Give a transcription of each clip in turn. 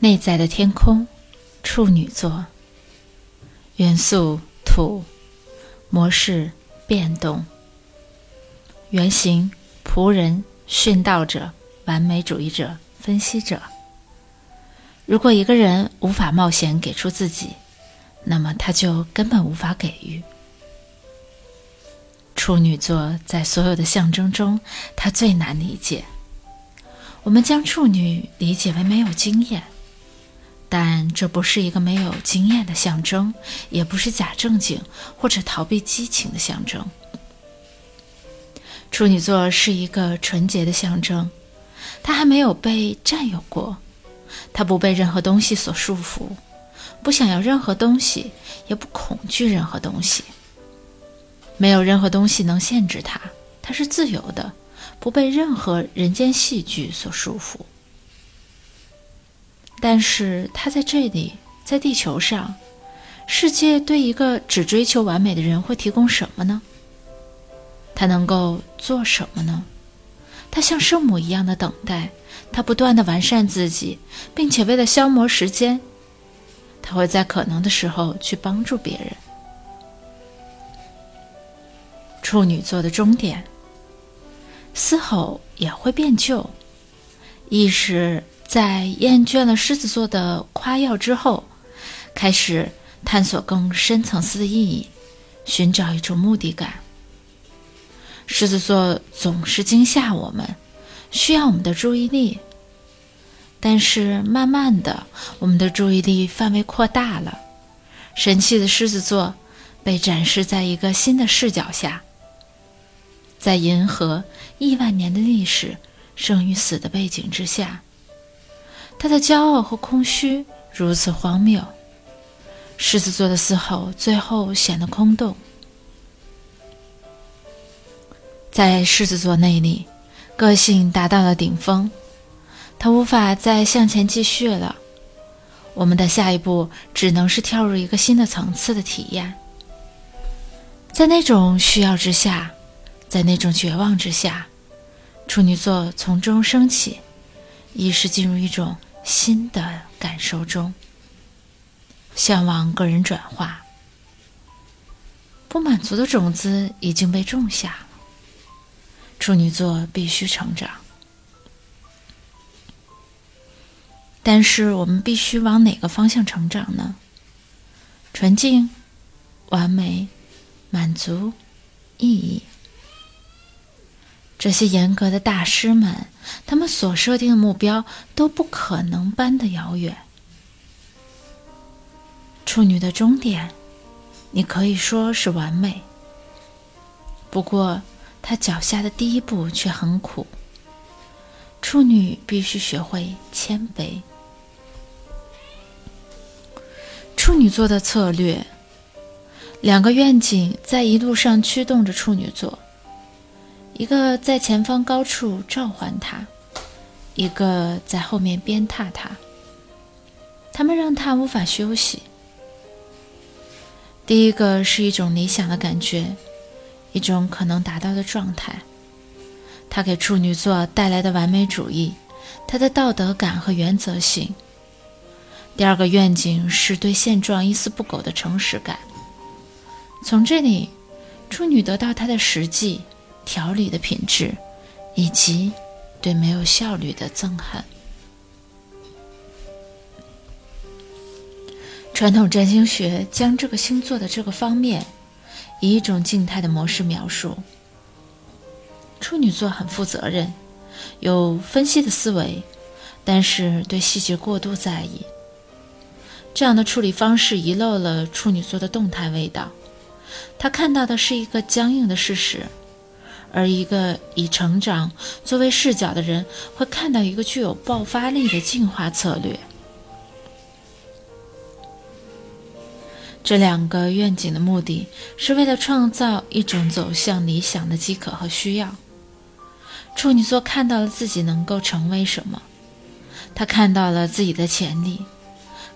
内在的天空，处女座。元素土，模式变动。原型仆人、殉道者、完美主义者、分析者。如果一个人无法冒险给出自己，那么他就根本无法给予。处女座在所有的象征中，他最难理解。我们将处女理解为没有经验。但这不是一个没有经验的象征，也不是假正经或者逃避激情的象征。处女座是一个纯洁的象征，它还没有被占有过，它不被任何东西所束缚，不想要任何东西，也不恐惧任何东西。没有任何东西能限制它，它是自由的，不被任何人间戏剧所束缚。但是他在这里，在地球上，世界对一个只追求完美的人会提供什么呢？他能够做什么呢？他像圣母一样的等待，他不断的完善自己，并且为了消磨时间，他会在可能的时候去帮助别人。处女座的终点，嘶吼也会变旧，意识。在厌倦了狮子座的夸耀之后，开始探索更深层次的意义，寻找一种目的感。狮子座总是惊吓我们，需要我们的注意力。但是慢慢的，我们的注意力范围扩大了，神奇的狮子座被展示在一个新的视角下，在银河亿万年的历史生与死的背景之下。他的骄傲和空虚如此荒谬，狮子座的嘶吼最后显得空洞。在狮子座内里，个性达到了顶峰，他无法再向前继续了。我们的下一步只能是跳入一个新的层次的体验。在那种需要之下，在那种绝望之下，处女座从中升起，意识进入一种。新的感受中，向往个人转化，不满足的种子已经被种下了。处女座必须成长，但是我们必须往哪个方向成长呢？纯净、完美、满足、意义。这些严格的大师们，他们所设定的目标都不可能般的遥远。处女的终点，你可以说是完美。不过，她脚下的第一步却很苦。处女必须学会谦卑。处女座的策略，两个愿景在一路上驱动着处女座。一个在前方高处召唤他，一个在后面鞭挞他。他们让他无法休息。第一个是一种理想的感觉，一种可能达到的状态。他给处女座带来的完美主义，他的道德感和原则性。第二个愿景是对现状一丝不苟的诚实感。从这里，处女得到他的实际。条理的品质，以及对没有效率的憎恨。传统占星学将这个星座的这个方面以一种静态的模式描述：处女座很负责任，有分析的思维，但是对细节过度在意。这样的处理方式遗漏了处女座的动态味道。他看到的是一个僵硬的事实。而一个以成长作为视角的人，会看到一个具有爆发力的进化策略。这两个愿景的目的是为了创造一种走向理想的饥渴和需要。处女座看到了自己能够成为什么，他看到了自己的潜力，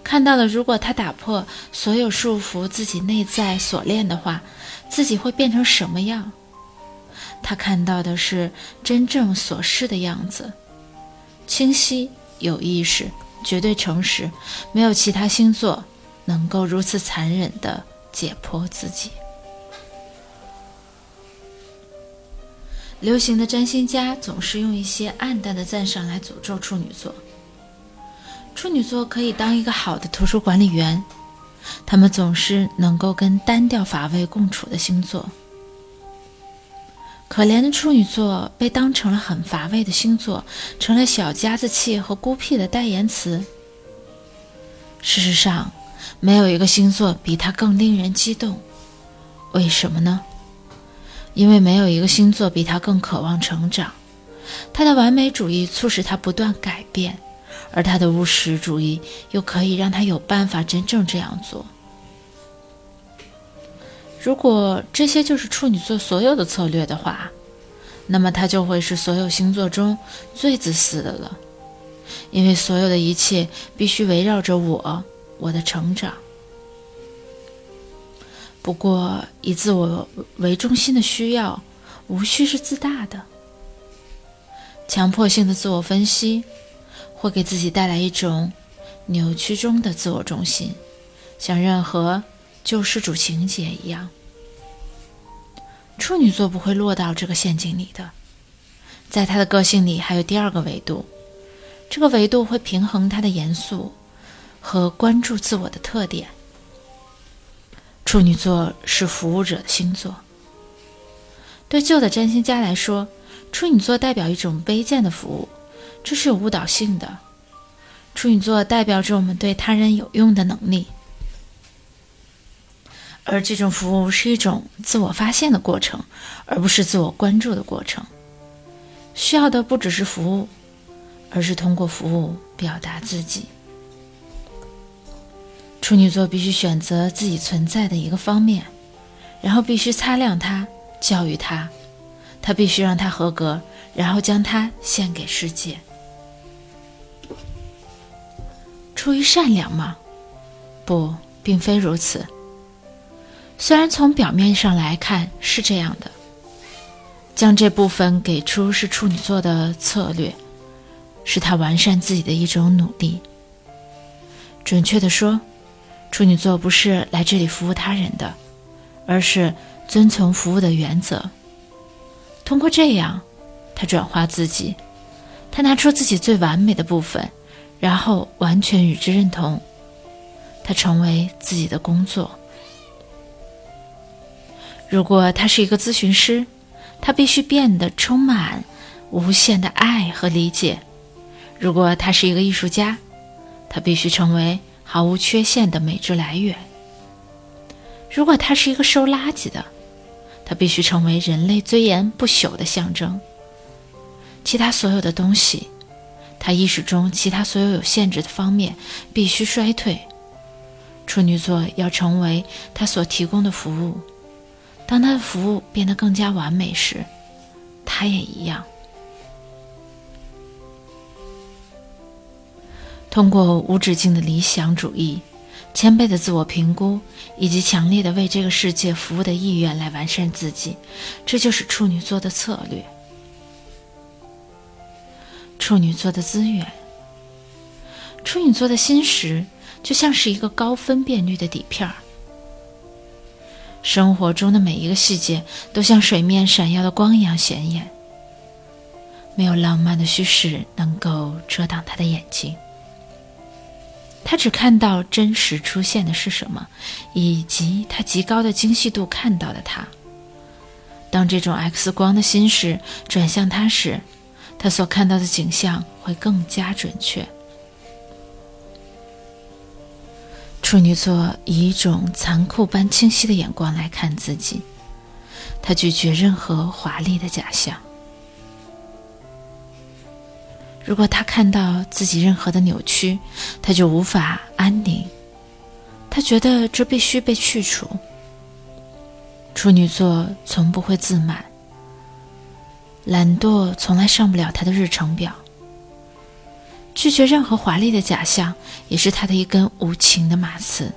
看到了如果他打破所有束缚自己内在锁链的话，自己会变成什么样。他看到的是真正所示的样子，清晰、有意识、绝对诚实，没有其他星座能够如此残忍的解剖自己。流行的占星家总是用一些暗淡的赞赏来诅咒处女座。处女座可以当一个好的图书管理员，他们总是能够跟单调乏味共处的星座。可怜的处女座被当成了很乏味的星座，成了小家子气和孤僻的代言词。事实上，没有一个星座比它更令人激动。为什么呢？因为没有一个星座比它更渴望成长。它的完美主义促使它不断改变，而它的务实主义又可以让它有办法真正这样做。如果这些就是处女座所有的策略的话，那么它就会是所有星座中最自私的了，因为所有的一切必须围绕着我，我的成长。不过，以自我为中心的需要，无需是自大的。强迫性的自我分析，会给自己带来一种扭曲中的自我中心，像任何。救世主情节一样，处女座不会落到这个陷阱里的。在他的个性里，还有第二个维度，这个维度会平衡他的严肃和关注自我的特点。处女座是服务者的星座。对旧的占星家来说，处女座代表一种卑贱的服务，这是有误导性的。处女座代表着我们对他人有用的能力。而这种服务是一种自我发现的过程，而不是自我关注的过程。需要的不只是服务，而是通过服务表达自己。处女座必须选择自己存在的一个方面，然后必须擦亮它，教育它，他必须让它合格，然后将它献给世界。出于善良吗？不，并非如此。虽然从表面上来看是这样的，将这部分给出是处女座的策略，是他完善自己的一种努力。准确的说，处女座不是来这里服务他人的，而是遵从服务的原则。通过这样，他转化自己，他拿出自己最完美的部分，然后完全与之认同，他成为自己的工作。如果他是一个咨询师，他必须变得充满无限的爱和理解；如果他是一个艺术家，他必须成为毫无缺陷的美之来源；如果他是一个收垃圾的，他必须成为人类尊严不朽的象征。其他所有的东西，他意识中其他所有有限制的方面必须衰退。处女座要成为他所提供的服务。当他的服务变得更加完美时，他也一样。通过无止境的理想主义、谦卑的自我评估以及强烈的为这个世界服务的意愿来完善自己，这就是处女座的策略。处女座的资源，处女座的心识就像是一个高分辨率的底片儿。生活中的每一个细节都像水面闪耀的光一样显眼，没有浪漫的虚饰能够遮挡他的眼睛。他只看到真实出现的是什么，以及他极高的精细度看到的他。当这种 X 光的心事转向他时，他所看到的景象会更加准确。处女座以一种残酷般清晰的眼光来看自己，他拒绝任何华丽的假象。如果他看到自己任何的扭曲，他就无法安宁。他觉得这必须被去除。处女座从不会自满，懒惰从来上不了他的日程表。拒绝任何华丽的假象，也是他的一根无情的马刺，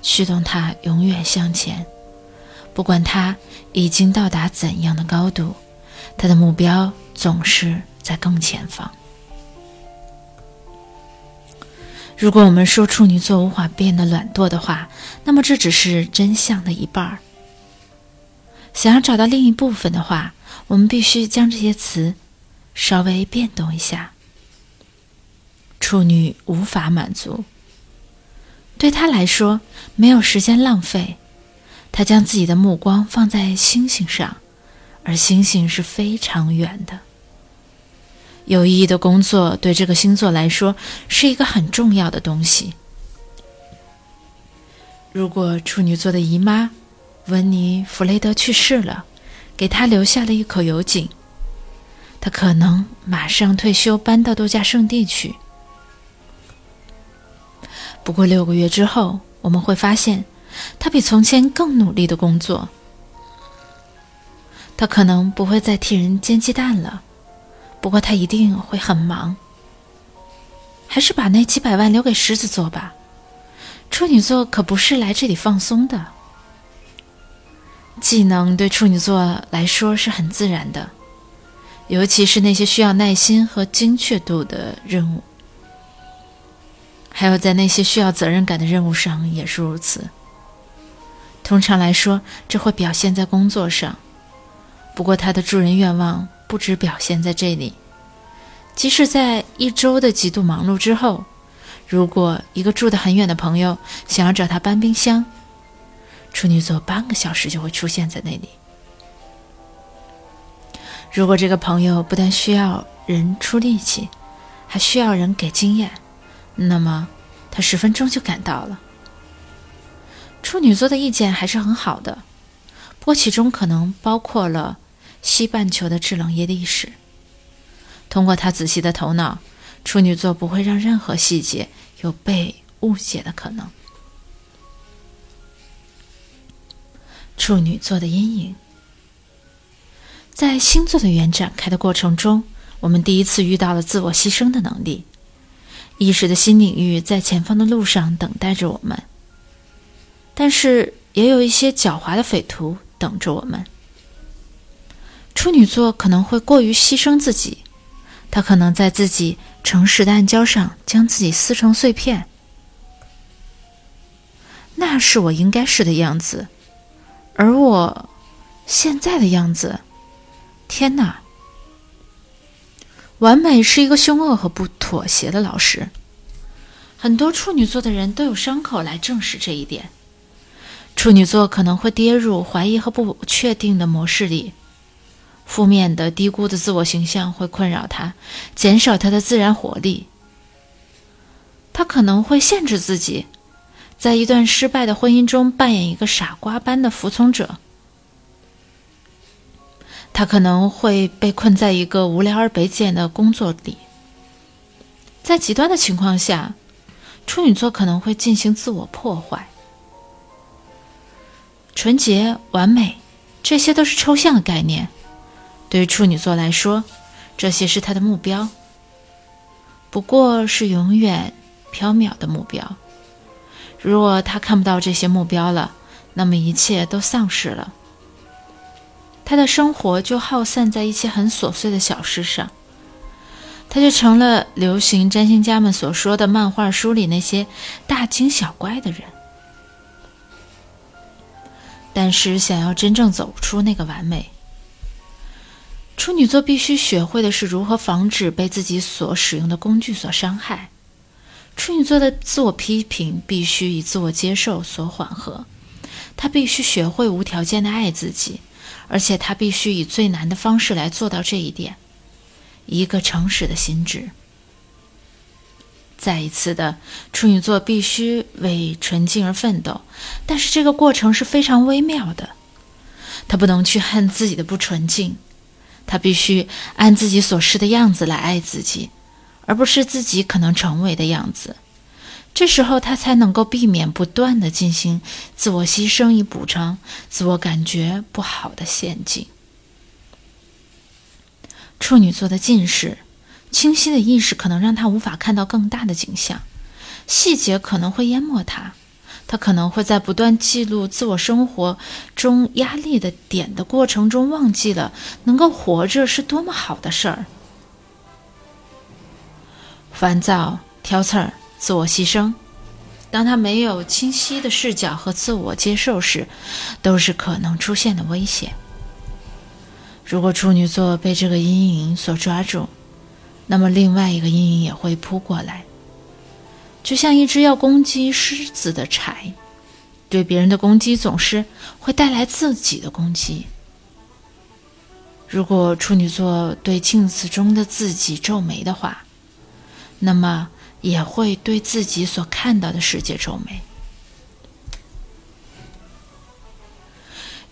驱动他永远向前。不管他已经到达怎样的高度，他的目标总是在更前方。如果我们说处女座无法变得懒惰的话，那么这只是真相的一半儿。想要找到另一部分的话，我们必须将这些词稍微变动一下。处女无法满足，对他来说没有时间浪费，他将自己的目光放在星星上，而星星是非常远的。有意义的工作对这个星座来说是一个很重要的东西。如果处女座的姨妈温妮·弗雷德去世了，给他留下了一口油井，他可能马上退休，搬到度假胜地去。不过六个月之后，我们会发现，他比从前更努力的工作。他可能不会再替人煎鸡蛋了。不过他一定会很忙，还是把那几百万留给狮子座吧。处女座可不是来这里放松的。技能对处女座来说是很自然的，尤其是那些需要耐心和精确度的任务，还有在那些需要责任感的任务上也是如此。通常来说，这会表现在工作上。不过他的助人愿望。不止表现在这里，即使在一周的极度忙碌之后，如果一个住得很远的朋友想要找他搬冰箱，处女座半个小时就会出现在那里。如果这个朋友不但需要人出力气，还需要人给经验，那么他十分钟就赶到了。处女座的意见还是很好的，不过其中可能包括了。西半球的制冷液历史。通过他仔细的头脑，处女座不会让任何细节有被误解的可能。处女座的阴影，在星座的圆展开的过程中，我们第一次遇到了自我牺牲的能力。意识的新领域在前方的路上等待着我们，但是也有一些狡猾的匪徒等着我们。处女座可能会过于牺牲自己，他可能在自己诚实的暗礁上将自己撕成碎片。那是我应该是的样子，而我现在的样子，天哪！完美是一个凶恶和不妥协的老师。很多处女座的人都有伤口来证实这一点。处女座可能会跌入怀疑和不确定的模式里。负面的、低估的自我形象会困扰他，减少他的自然活力。他可能会限制自己，在一段失败的婚姻中扮演一个傻瓜般的服从者。他可能会被困在一个无聊而卑贱的工作里。在极端的情况下，处女座可能会进行自我破坏。纯洁、完美，这些都是抽象的概念。对于处女座来说，这些是他的目标，不过是永远缥缈的目标。如果他看不到这些目标了，那么一切都丧失了。他的生活就耗散在一些很琐碎的小事上，他就成了流行占星家们所说的漫画书里那些大惊小怪的人。但是，想要真正走出那个完美，处女座必须学会的是如何防止被自己所使用的工具所伤害。处女座的自我批评必须以自我接受所缓和。他必须学会无条件的爱自己，而且他必须以最难的方式来做到这一点：一个诚实的心智。再一次的，处女座必须为纯净而奋斗，但是这个过程是非常微妙的。他不能去恨自己的不纯净。他必须按自己所示的样子来爱自己，而不是自己可能成为的样子。这时候，他才能够避免不断的进行自我牺牲以补偿自我感觉不好的陷阱。处女座的近视，清晰的意识可能让他无法看到更大的景象，细节可能会淹没他。他可能会在不断记录自我生活中压力的点的过程中，忘记了能够活着是多么好的事儿。烦躁、挑刺儿、自我牺牲。当他没有清晰的视角和自我接受时，都是可能出现的危险。如果处女座被这个阴影所抓住，那么另外一个阴影也会扑过来，就像一只要攻击狮子的柴，对别人的攻击总是会带来自己的攻击。如果处女座对镜子中的自己皱眉的话，那么。也会对自己所看到的世界皱眉，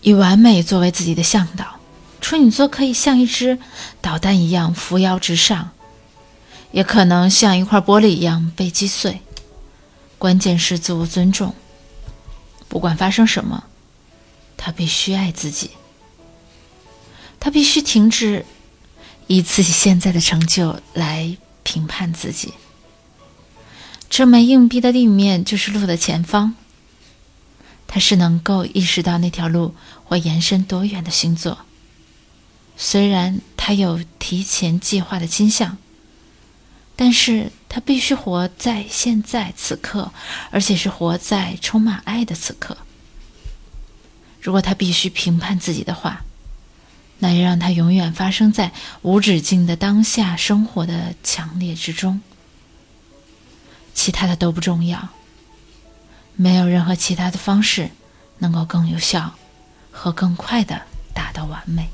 以完美作为自己的向导。处女座可以像一只导弹一样扶摇直上，也可能像一块玻璃一样被击碎。关键是自我尊重。不管发生什么，他必须爱自己。他必须停止以自己现在的成就来评判自己。这枚硬币的地面就是路的前方。他是能够意识到那条路会延伸多远的星座。虽然他有提前计划的倾向，但是他必须活在现在此刻，而且是活在充满爱的此刻。如果他必须评判自己的话，那也让他永远发生在无止境的当下生活的强烈之中。其他的都不重要，没有任何其他的方式能够更有效和更快的达到完美。